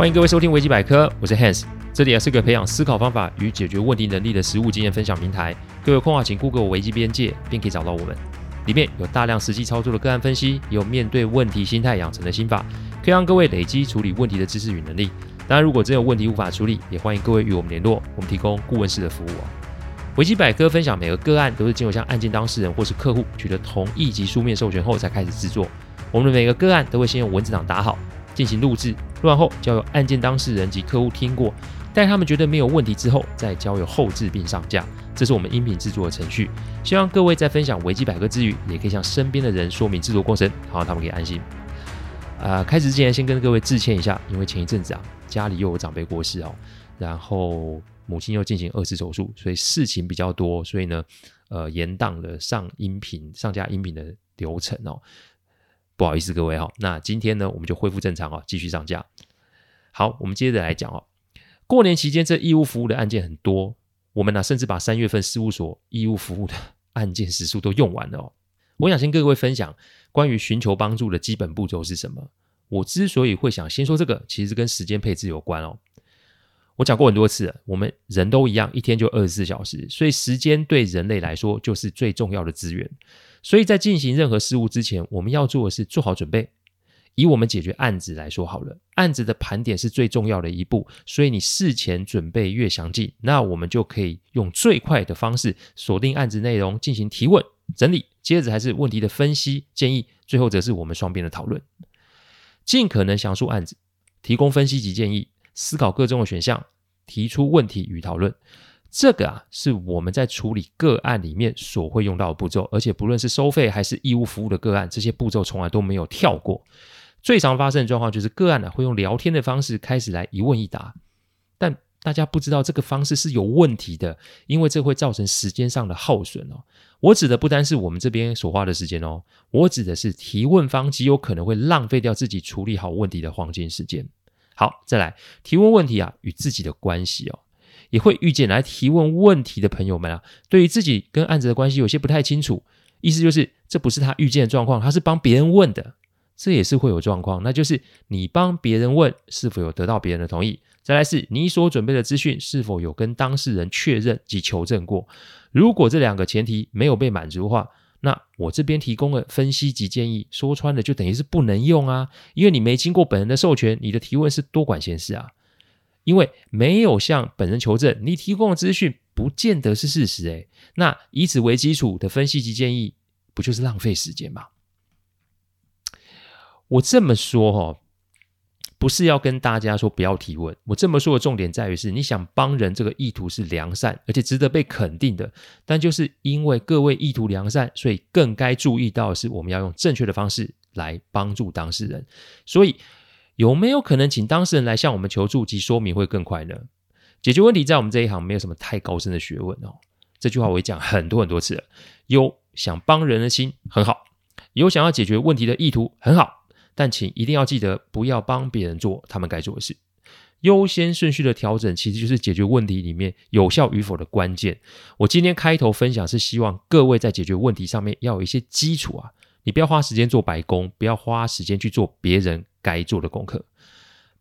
欢迎各位收听维基百科，我是 Hans，这里也是个培养思考方法与解决问题能力的实务经验分享平台。各位空话，请 Google 维基边界，便可以找到我们。里面有大量实际操作的个案分析，也有面对问题心态养成的心法，可以让各位累积处理问题的知识与能力。当然，如果真有问题无法处理，也欢迎各位与我们联络，我们提供顾问式的服务哦。维基百科分享每个个案都是经由向案件当事人或是客户取得同意及书面授权后才开始制作。我们的每个个案都会先用文字档打好。进行录制，录完后交由案件当事人及客户听过，待他们觉得没有问题之后，再交由后置并上架。这是我们音频制作的程序。希望各位在分享维基百科之余，也可以向身边的人说明制作过程，好让他们可以安心。呃，开始之前先跟各位致歉一下，因为前一阵子啊，家里又有长辈过世哦，然后母亲又进行二次手术，所以事情比较多，所以呢，呃，延宕了上音频、上架音频的流程哦。不好意思，各位哈，那今天呢，我们就恢复正常啊，继续上架。好，我们接着来讲哦。过年期间这义务服务的案件很多，我们呢甚至把三月份事务所义务服务的案件时数都用完了哦。我想先跟各位分享关于寻求帮助的基本步骤是什么。我之所以会想先说这个，其实跟时间配置有关哦。我讲过很多次，我们人都一样，一天就二十四小时，所以时间对人类来说就是最重要的资源。所以在进行任何事务之前，我们要做的是做好准备。以我们解决案子来说好了，案子的盘点是最重要的一步，所以你事前准备越详尽，那我们就可以用最快的方式锁定案子内容，进行提问、整理，接着还是问题的分析、建议，最后则是我们双边的讨论。尽可能详述案子，提供分析及建议，思考各种的选项，提出问题与讨论。这个啊，是我们在处理个案里面所会用到的步骤，而且不论是收费还是义务服务的个案，这些步骤从来都没有跳过。最常发生的状况就是个案呢、啊、会用聊天的方式开始来一问一答，但大家不知道这个方式是有问题的，因为这会造成时间上的耗损哦。我指的不单是我们这边所花的时间哦，我指的是提问方极有可能会浪费掉自己处理好问题的黄金时间。好，再来提问问题啊，与自己的关系哦。也会遇见来提问问题的朋友们啊，对于自己跟案子的关系有些不太清楚，意思就是这不是他遇见的状况，他是帮别人问的，这也是会有状况，那就是你帮别人问是否有得到别人的同意，再来是你所准备的资讯是否有跟当事人确认及求证过，如果这两个前提没有被满足的话，那我这边提供的分析及建议说穿了就等于是不能用啊，因为你没经过本人的授权，你的提问是多管闲事啊。因为没有向本人求证，你提供的资讯不见得是事实，诶，那以此为基础的分析及建议，不就是浪费时间吗？我这么说哈，不是要跟大家说不要提问，我这么说的重点在于是，你想帮人这个意图是良善，而且值得被肯定的，但就是因为各位意图良善，所以更该注意到的是，我们要用正确的方式来帮助当事人，所以。有没有可能请当事人来向我们求助及说明会更快呢？解决问题在我们这一行没有什么太高深的学问哦。这句话我也讲很多很多次了。有想帮人的心很好，有想要解决问题的意图很好，但请一定要记得不要帮别人做他们该做的事。优先顺序的调整其实就是解决问题里面有效与否的关键。我今天开头分享是希望各位在解决问题上面要有一些基础啊。你不要花时间做白工，不要花时间去做别人该做的功课。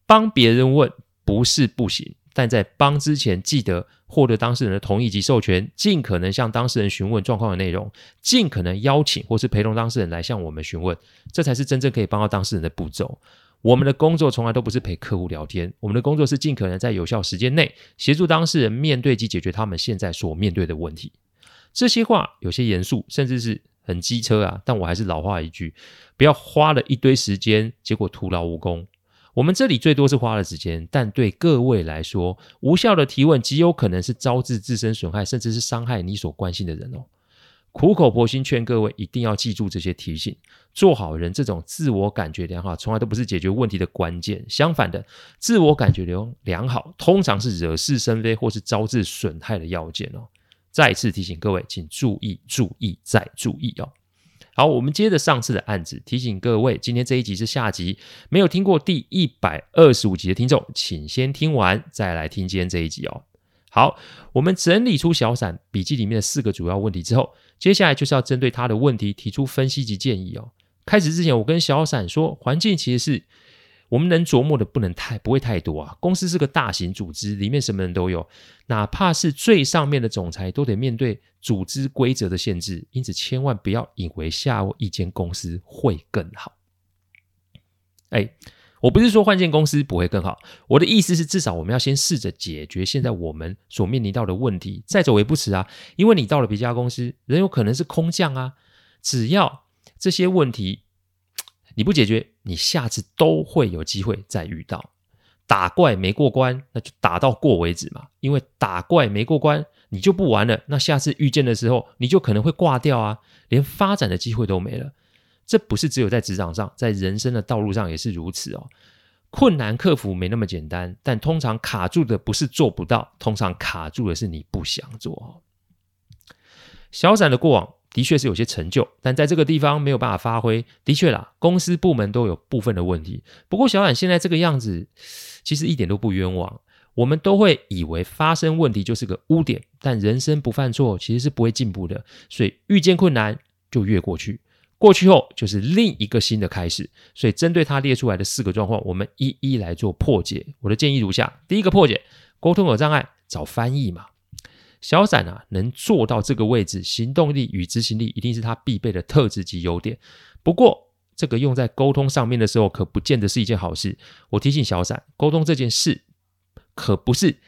帮别人问不是不行，但在帮之前，记得获得当事人的同意及授权，尽可能向当事人询问状况的内容，尽可能邀请或是陪同当事人来向我们询问，这才是真正可以帮到当事人的步骤。我们的工作从来都不是陪客户聊天，我们的工作是尽可能在有效时间内协助当事人面对及解决他们现在所面对的问题。这些话有些严肃，甚至是。很机车啊，但我还是老话一句，不要花了一堆时间，结果徒劳无功。我们这里最多是花了时间，但对各位来说，无效的提问极有可能是招致自身损害，甚至是伤害你所关心的人哦。苦口婆心劝各位一定要记住这些提醒，做好人这种自我感觉良好，从来都不是解决问题的关键。相反的，自我感觉良良好，通常是惹是生非或是招致损害的要件哦。再次提醒各位，请注意、注意再注意哦。好，我们接着上次的案子，提醒各位，今天这一集是下集，没有听过第一百二十五集的听众，请先听完再来听今天这一集哦。好，我们整理出小闪笔记里面的四个主要问题之后，接下来就是要针对他的问题提出分析及建议哦。开始之前，我跟小闪说，环境其实是我们能琢磨的不能太不会太多啊。公司是个大型组织，里面什么人都有，哪怕是最上面的总裁都得面对组织规则的限制。因此，千万不要以为下一间公司会更好。哎，我不是说换间公司不会更好，我的意思是，至少我们要先试着解决现在我们所面临到的问题，再走也不迟啊。因为你到了别家公司，人有可能是空降啊，只要这些问题。你不解决，你下次都会有机会再遇到。打怪没过关，那就打到过为止嘛。因为打怪没过关，你就不玩了。那下次遇见的时候，你就可能会挂掉啊，连发展的机会都没了。这不是只有在职场上，在人生的道路上也是如此哦。困难克服没那么简单，但通常卡住的不是做不到，通常卡住的是你不想做。小闪的过往。的确是有些成就，但在这个地方没有办法发挥。的确啦，公司部门都有部分的问题。不过小冉现在这个样子，其实一点都不冤枉。我们都会以为发生问题就是个污点，但人生不犯错其实是不会进步的。所以遇见困难就越过去，过去后就是另一个新的开始。所以针对他列出来的四个状况，我们一一来做破解。我的建议如下：第一个破解，沟通有障碍，找翻译嘛。小闪啊，能做到这个位置，行动力与执行力一定是他必备的特质及优点。不过，这个用在沟通上面的时候，可不见得是一件好事。我提醒小闪，沟通这件事可不是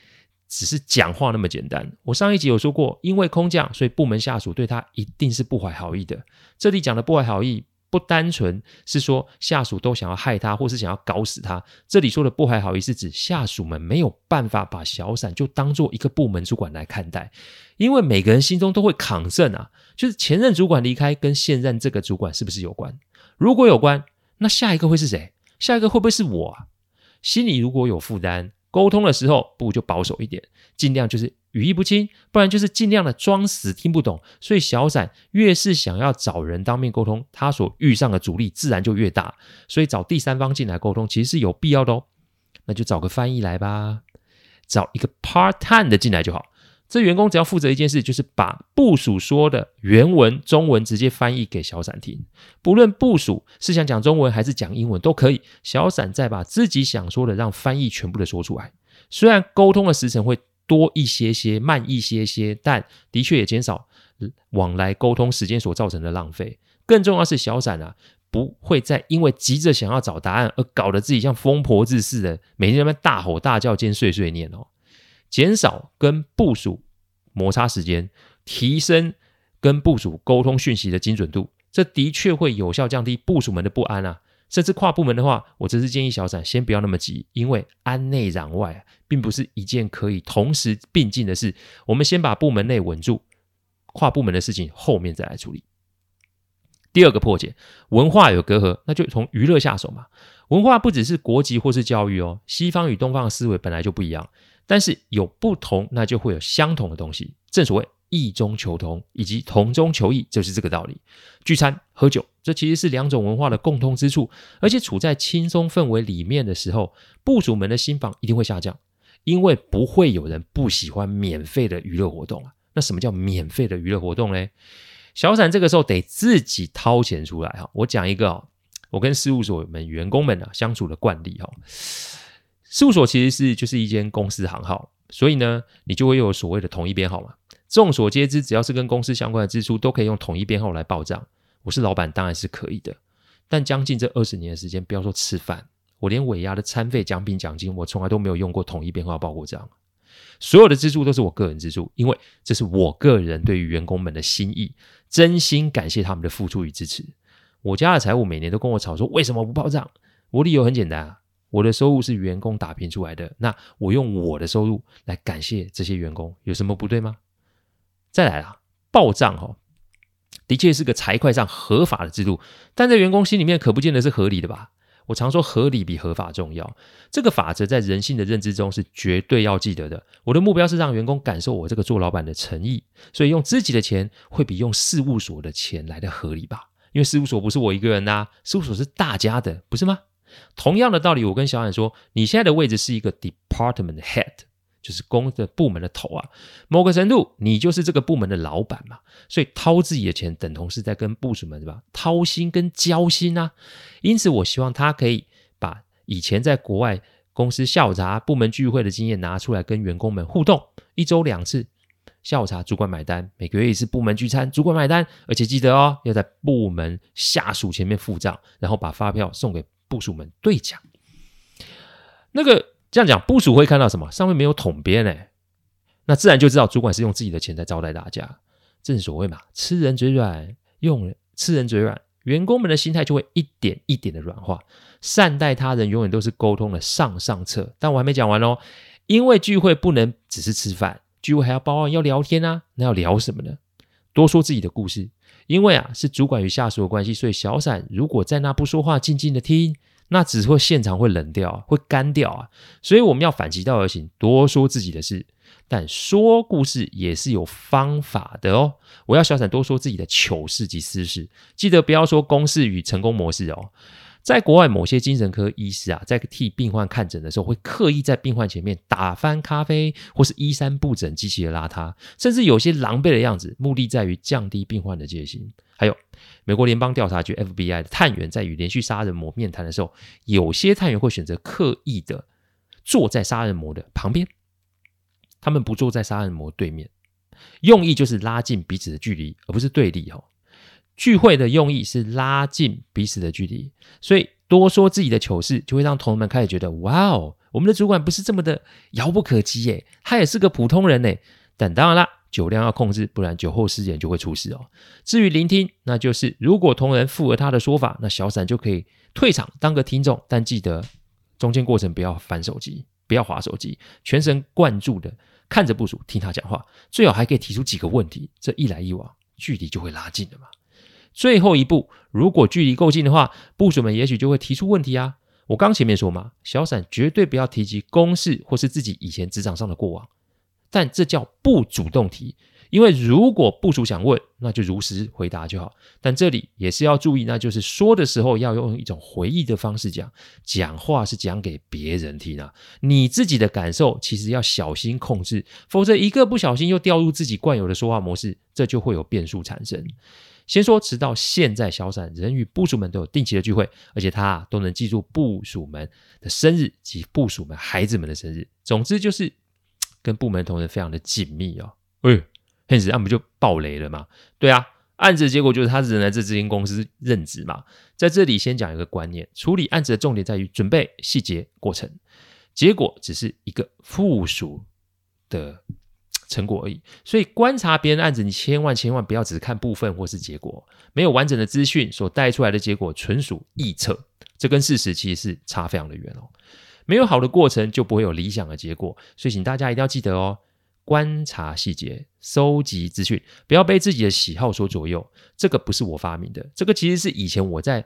只是讲话那么简单。我上一集有说过，因为空降，所以部门下属对他一定是不怀好意的。这里讲的不怀好意。不单纯是说下属都想要害他，或是想要搞死他。这里说的不怀好意，是指下属们没有办法把小散就当做一个部门主管来看待，因为每个人心中都会抗争啊，就是前任主管离开跟现任这个主管是不是有关？如果有关，那下一个会是谁？下一个会不会是我啊？心里如果有负担，沟通的时候不如就保守一点，尽量就是。语义不清，不然就是尽量的装死听不懂。所以小闪越是想要找人当面沟通，他所遇上的阻力自然就越大。所以找第三方进来沟通，其实是有必要的哦。那就找个翻译来吧，找一个 part time 的进来就好。这员工只要负责一件事，就是把部署说的原文中文直接翻译给小闪听。不论部署是想讲中文还是讲英文都可以，小闪再把自己想说的让翻译全部的说出来。虽然沟通的时程会。多一些些，慢一些些，但的确也减少往来沟通时间所造成的浪费。更重要是，小闪啊，不会再因为急着想要找答案而搞得自己像疯婆子似的，每天在那边大吼大叫兼碎碎念哦。减少跟部署摩擦时间，提升跟部署沟通讯息的精准度，这的确会有效降低部署们的不安啊。甚至跨部门的话，我只是建议小闪先不要那么急，因为安内攘外并不是一件可以同时并进的事。我们先把部门内稳住，跨部门的事情后面再来处理。第二个破解，文化有隔阂，那就从娱乐下手嘛。文化不只是国籍或是教育哦，西方与东方的思维本来就不一样，但是有不同，那就会有相同的东西。正所谓。异中求同，以及同中求异，就是这个道理。聚餐喝酒，这其实是两种文化的共通之处。而且处在轻松氛围里面的时候，部属们的心防一定会下降，因为不会有人不喜欢免费的娱乐活动啊。那什么叫免费的娱乐活动呢？小散这个时候得自己掏钱出来哈。我讲一个，我跟事务所们员工们啊相处的惯例哈。事务所其实是就是一间公司行号，所以呢，你就会有所谓的统一编号嘛。众所皆知，只要是跟公司相关的支出，都可以用统一编号来报账。我是老板，当然是可以的。但将近这二十年的时间，不要说吃饭，我连尾牙的餐费、奖品、奖金，我从来都没有用过统一编号报过账。所有的支出都是我个人支出，因为这是我个人对于员工们的心意，真心感谢他们的付出与支持。我家的财务每年都跟我吵说，为什么不报账？我理由很简单啊，我的收入是员工打拼出来的，那我用我的收入来感谢这些员工，有什么不对吗？再来啦，报账哈，的确是个财会上合法的制度，但在员工心里面可不见得是合理的吧？我常说合理比合法重要，这个法则在人性的认知中是绝对要记得的。我的目标是让员工感受我这个做老板的诚意，所以用自己的钱会比用事务所的钱来的合理吧？因为事务所不是我一个人呐，事务所是大家的，不是吗？同样的道理，我跟小冉说，你现在的位置是一个 department head。就是公的部门的头啊，某个程度你就是这个部门的老板嘛，所以掏自己的钱等同是在跟部属们对吧？掏心跟交心啊，因此我希望他可以把以前在国外公司下午茶、部门聚会的经验拿出来跟员工们互动，一周两次。下午茶，主管买单；每个月一次部门聚餐，主管买单。而且记得哦，要在部门下属前面付账，然后把发票送给部署们对讲。那个这样讲，部署会看到什么？上面没有统编哎，那自然就知道主管是用自己的钱在招待大家。正所谓嘛，吃人嘴软，用人吃人嘴软，员工们的心态就会一点一点的软化。善待他人，永远都是沟通的上上策。但我还没讲完哦，因为聚会不能只是吃饭。聚会还要包案，要聊天啊，那要聊什么呢？多说自己的故事，因为啊是主管与下属的关系，所以小闪如果在那不说话，静静的听，那只会现场会冷掉，会干掉啊。所以我们要反其道而行，多说自己的事，但说故事也是有方法的哦。我要小闪多说自己的糗事及私事，记得不要说公式与成功模式哦。在国外，某些精神科医师啊，在替病患看诊的时候，会刻意在病患前面打翻咖啡，或是衣衫不整、极其的邋遢，甚至有些狼狈的样子，目的在于降低病患的戒心。还有，美国联邦调查局 FBI 的探员在与连续杀人魔面谈的时候，有些探员会选择刻意的坐在杀人魔的旁边，他们不坐在杀人魔对面，用意就是拉近彼此的距离，而不是对立哦。聚会的用意是拉近彼此的距离，所以多说自己的糗事，就会让同仁们开始觉得，哇哦，我们的主管不是这么的遥不可及耶，他也是个普通人呢。但当然啦，酒量要控制，不然酒后失言就会出事哦。至于聆听，那就是如果同仁附和他的说法，那小闪就可以退场当个听众，但记得中间过程不要翻手机，不要滑手机，全神贯注的看着部署听他讲话，最好还可以提出几个问题，这一来一往，距离就会拉近了嘛。最后一步，如果距离够近的话，部署们也许就会提出问题啊。我刚前面说嘛，小闪绝对不要提及公事或是自己以前职场上的过往，但这叫不主动提。因为如果部署想问，那就如实回答就好。但这里也是要注意，那就是说的时候要用一种回忆的方式讲，讲话是讲给别人听啊。你自己的感受其实要小心控制，否则一个不小心又掉入自己惯有的说话模式，这就会有变数产生。先说，直到现在，小闪仍与部署们都有定期的聚会，而且他都能记住部署们的生日及部署们孩子们的生日。总之就是 跟部门同仁非常的紧密哦。哎，Hans，那不就爆雷了吗？对啊，案子的结果就是他仍然在这间公司任职嘛。在这里先讲一个观念：处理案子的重点在于准备、细节、过程，结果只是一个附属的。成果而已，所以观察别人案子，你千万千万不要只看部分或是结果，没有完整的资讯所带出来的结果纯属臆测，这跟事实其实是差非常的远哦。没有好的过程，就不会有理想的结果，所以请大家一定要记得哦，观察细节，收集资讯，不要被自己的喜好所左右。这个不是我发明的，这个其实是以前我在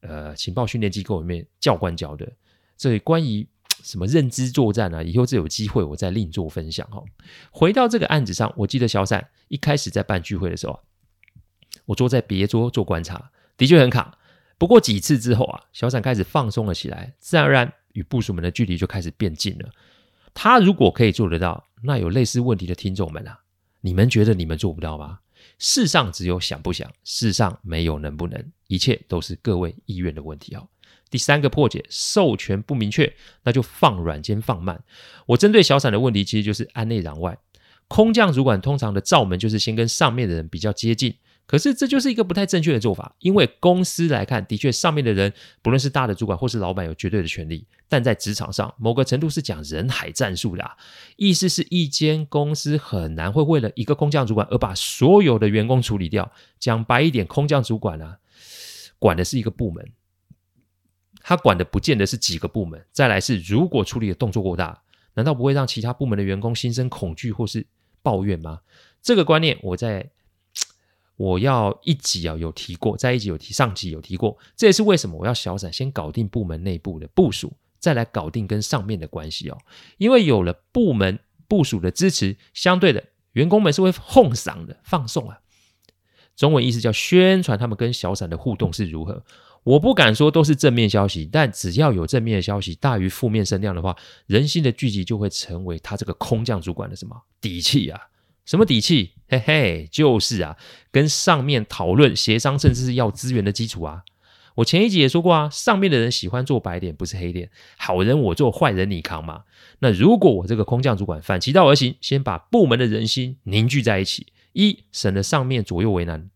呃情报训练机构里面教官教的，所以关于。什么认知作战啊？以后这有机会我再另做分享哈。回到这个案子上，我记得小闪一开始在办聚会的时候，我坐在别桌做观察，的确很卡。不过几次之后啊，小闪开始放松了起来，自然而然与部署们的距离就开始变近了。他如果可以做得到，那有类似问题的听众们啊，你们觉得你们做不到吗？世上只有想不想，世上没有能不能，一切都是各位意愿的问题哦。第三个破解，授权不明确，那就放软兼放慢。我针对小散的问题，其实就是安内攘外。空降主管通常的罩门就是先跟上面的人比较接近，可是这就是一个不太正确的做法。因为公司来看，的确上面的人不论是大的主管或是老板有绝对的权利，但在职场上，某个程度是讲人海战术的啊，意思是一间公司很难会为了一个空降主管而把所有的员工处理掉。讲白一点，空降主管啊，管的是一个部门。他管的不见得是几个部门，再来是如果处理的动作过大，难道不会让其他部门的员工心生恐惧或是抱怨吗？这个观念我在 我要一集啊有提过，在一集有提，上集有提过，这也是为什么我要小闪先搞定部门内部的部署，再来搞定跟上面的关系哦，因为有了部门部署的支持，相对的员工们是会哄嗓的放送啊，中文意思叫宣传他们跟小闪的互动是如何。我不敢说都是正面消息，但只要有正面的消息大于负面声量的话，人心的聚集就会成为他这个空降主管的什么底气啊？什么底气？嘿嘿，就是啊，跟上面讨论、协商，甚至是要资源的基础啊。我前一集也说过啊，上面的人喜欢做白脸，不是黑脸，好人我做，坏人你扛嘛。那如果我这个空降主管反其道而行，先把部门的人心凝聚在一起，一省得上面左右为难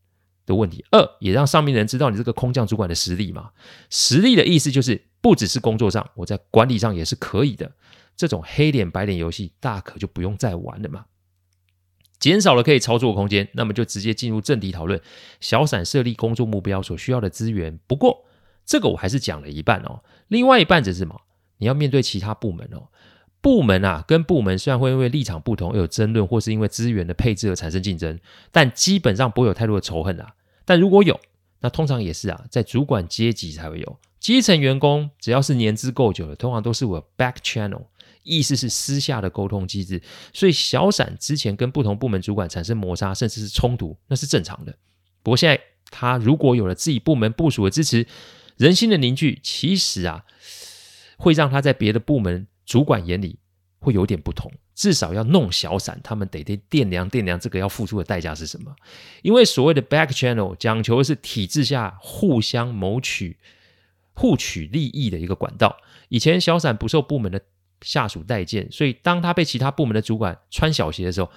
的问题，二也让上面的人知道你这个空降主管的实力嘛。实力的意思就是不只是工作上，我在管理上也是可以的。这种黑脸白脸游戏大可就不用再玩了嘛。减少了可以操作的空间，那么就直接进入正题讨论。小散设立工作目标所需要的资源，不过这个我还是讲了一半哦。另外一半则是什么？你要面对其他部门哦。部门啊，跟部门虽然会因为立场不同而有争论，或是因为资源的配置而产生竞争，但基本上不会有太多的仇恨啊。但如果有，那通常也是啊，在主管阶级才会有。基层员工只要是年资够久了，通常都是我 back channel。意思是私下的沟通机制，所以小闪之前跟不同部门主管产生摩擦，甚至是冲突，那是正常的。不过现在他如果有了自己部门部署的支持，人心的凝聚，其实啊，会让他在别的部门主管眼里会有点不同。至少要弄小散，他们得得掂量掂量这个要付出的代价是什么。因为所谓的 back channel 讲求的是体制下互相谋取、互取利益的一个管道。以前小散不受部门的下属待见，所以当他被其他部门的主管穿小鞋的时候，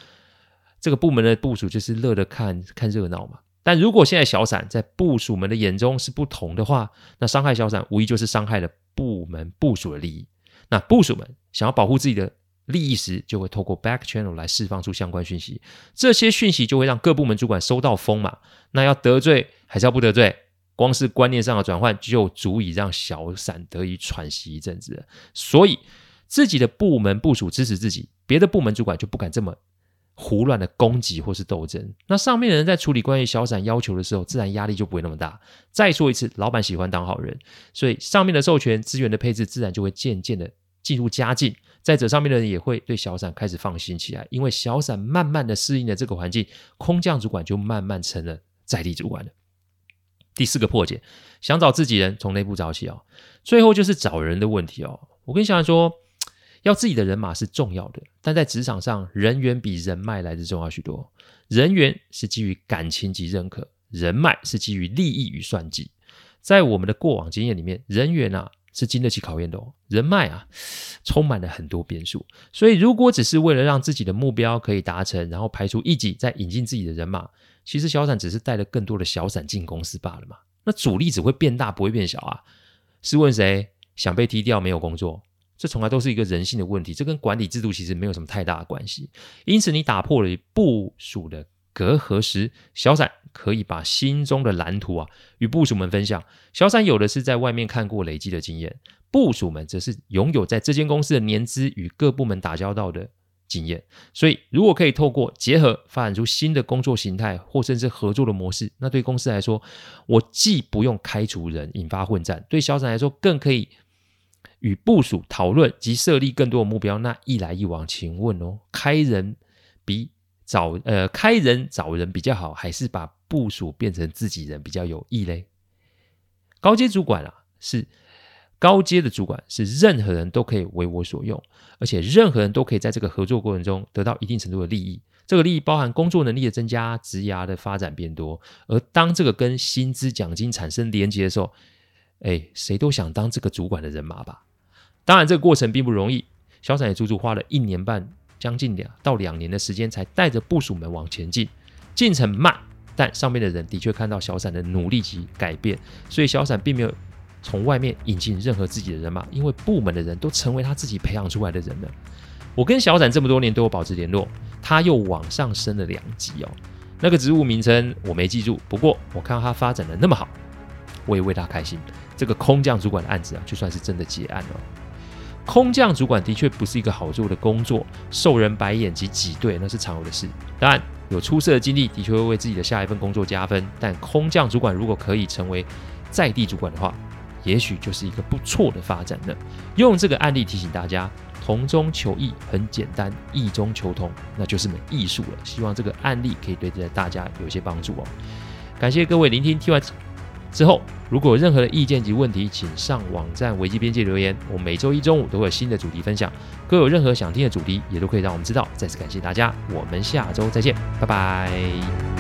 这个部门的部署就是乐得看看热闹嘛。但如果现在小散在部署们的眼中是不同的话，那伤害小散无疑就是伤害了部门部署的利益。那部署们想要保护自己的利益时，就会透过 back channel 来释放出相关讯息，这些讯息就会让各部门主管收到风嘛。那要得罪还是要不得罪？光是观念上的转换就足以让小散得以喘息一阵子。所以。自己的部门部署支持自己，别的部门主管就不敢这么胡乱的攻击或是斗争。那上面的人在处理关于小散要求的时候，自然压力就不会那么大。再说一次，老板喜欢当好人，所以上面的授权资源的配置自然就会渐渐的进入佳境。再者，上面的人也会对小散开始放心起来，因为小散慢慢的适应了这个环境，空降主管就慢慢成了在地主管了。第四个破解，想找自己人，从内部找起哦。最后就是找人的问题哦。我跟小闪说。要自己的人马是重要的，但在职场上，人缘比人脉来的重要许多。人缘是基于感情及认可，人脉是基于利益与算计。在我们的过往经验里面，人缘啊是经得起考验的哦，人脉啊充满了很多变数。所以，如果只是为了让自己的目标可以达成，然后排除异己，再引进自己的人马，其实小散只是带了更多的小散进公司罢了嘛。那主力只会变大，不会变小啊。试问谁想被踢掉没有工作？这从来都是一个人性的问题，这跟管理制度其实没有什么太大的关系。因此，你打破了部署的隔阂时，小散可以把心中的蓝图啊与部署们分享。小散有的是在外面看过累积的经验，部署们则是拥有在这间公司的年资与各部门打交道的经验。所以，如果可以透过结合发展出新的工作形态，或甚至合作的模式，那对公司来说，我既不用开除人引发混战，对小散来说更可以。与部署讨论及设立更多的目标，那一来一往，请问哦，开人比找呃开人找人比较好，还是把部署变成自己人比较有益嘞？高阶主管啊，是高阶的主管，是任何人都可以为我所用，而且任何人都可以在这个合作过程中得到一定程度的利益。这个利益包含工作能力的增加、职涯的发展变多，而当这个跟薪资奖金产生连结的时候，哎，谁都想当这个主管的人马吧。当然，这个过程并不容易。小闪也足足花了一年半，将近两到两年的时间，才带着部署们往前进。进程慢，但上面的人的确看到小闪的努力及改变，所以小闪并没有从外面引进任何自己的人马，因为部门的人都成为他自己培养出来的人了。我跟小闪这么多年都有保持联络，他又往上升了两级哦。那个职务名称我没记住，不过我看到他发展的那么好，我也为他开心。这个空降主管的案子啊，就算是真的结案了。空降主管的确不是一个好做的工作，受人白眼及挤兑那是常有的事。当然，有出色的经历的确会为自己的下一份工作加分。但空降主管如果可以成为在地主管的话，也许就是一个不错的发展了。用这个案例提醒大家，同中求异很简单，异中求同那就是门艺术了。希望这个案例可以对大家有些帮助哦。感谢各位聆听，听完。之后，如果有任何的意见及问题，请上网站维基边界留言。我每周一中午都会有新的主题分享，各有任何想听的主题，也都可以让我们知道。再次感谢大家，我们下周再见，拜拜。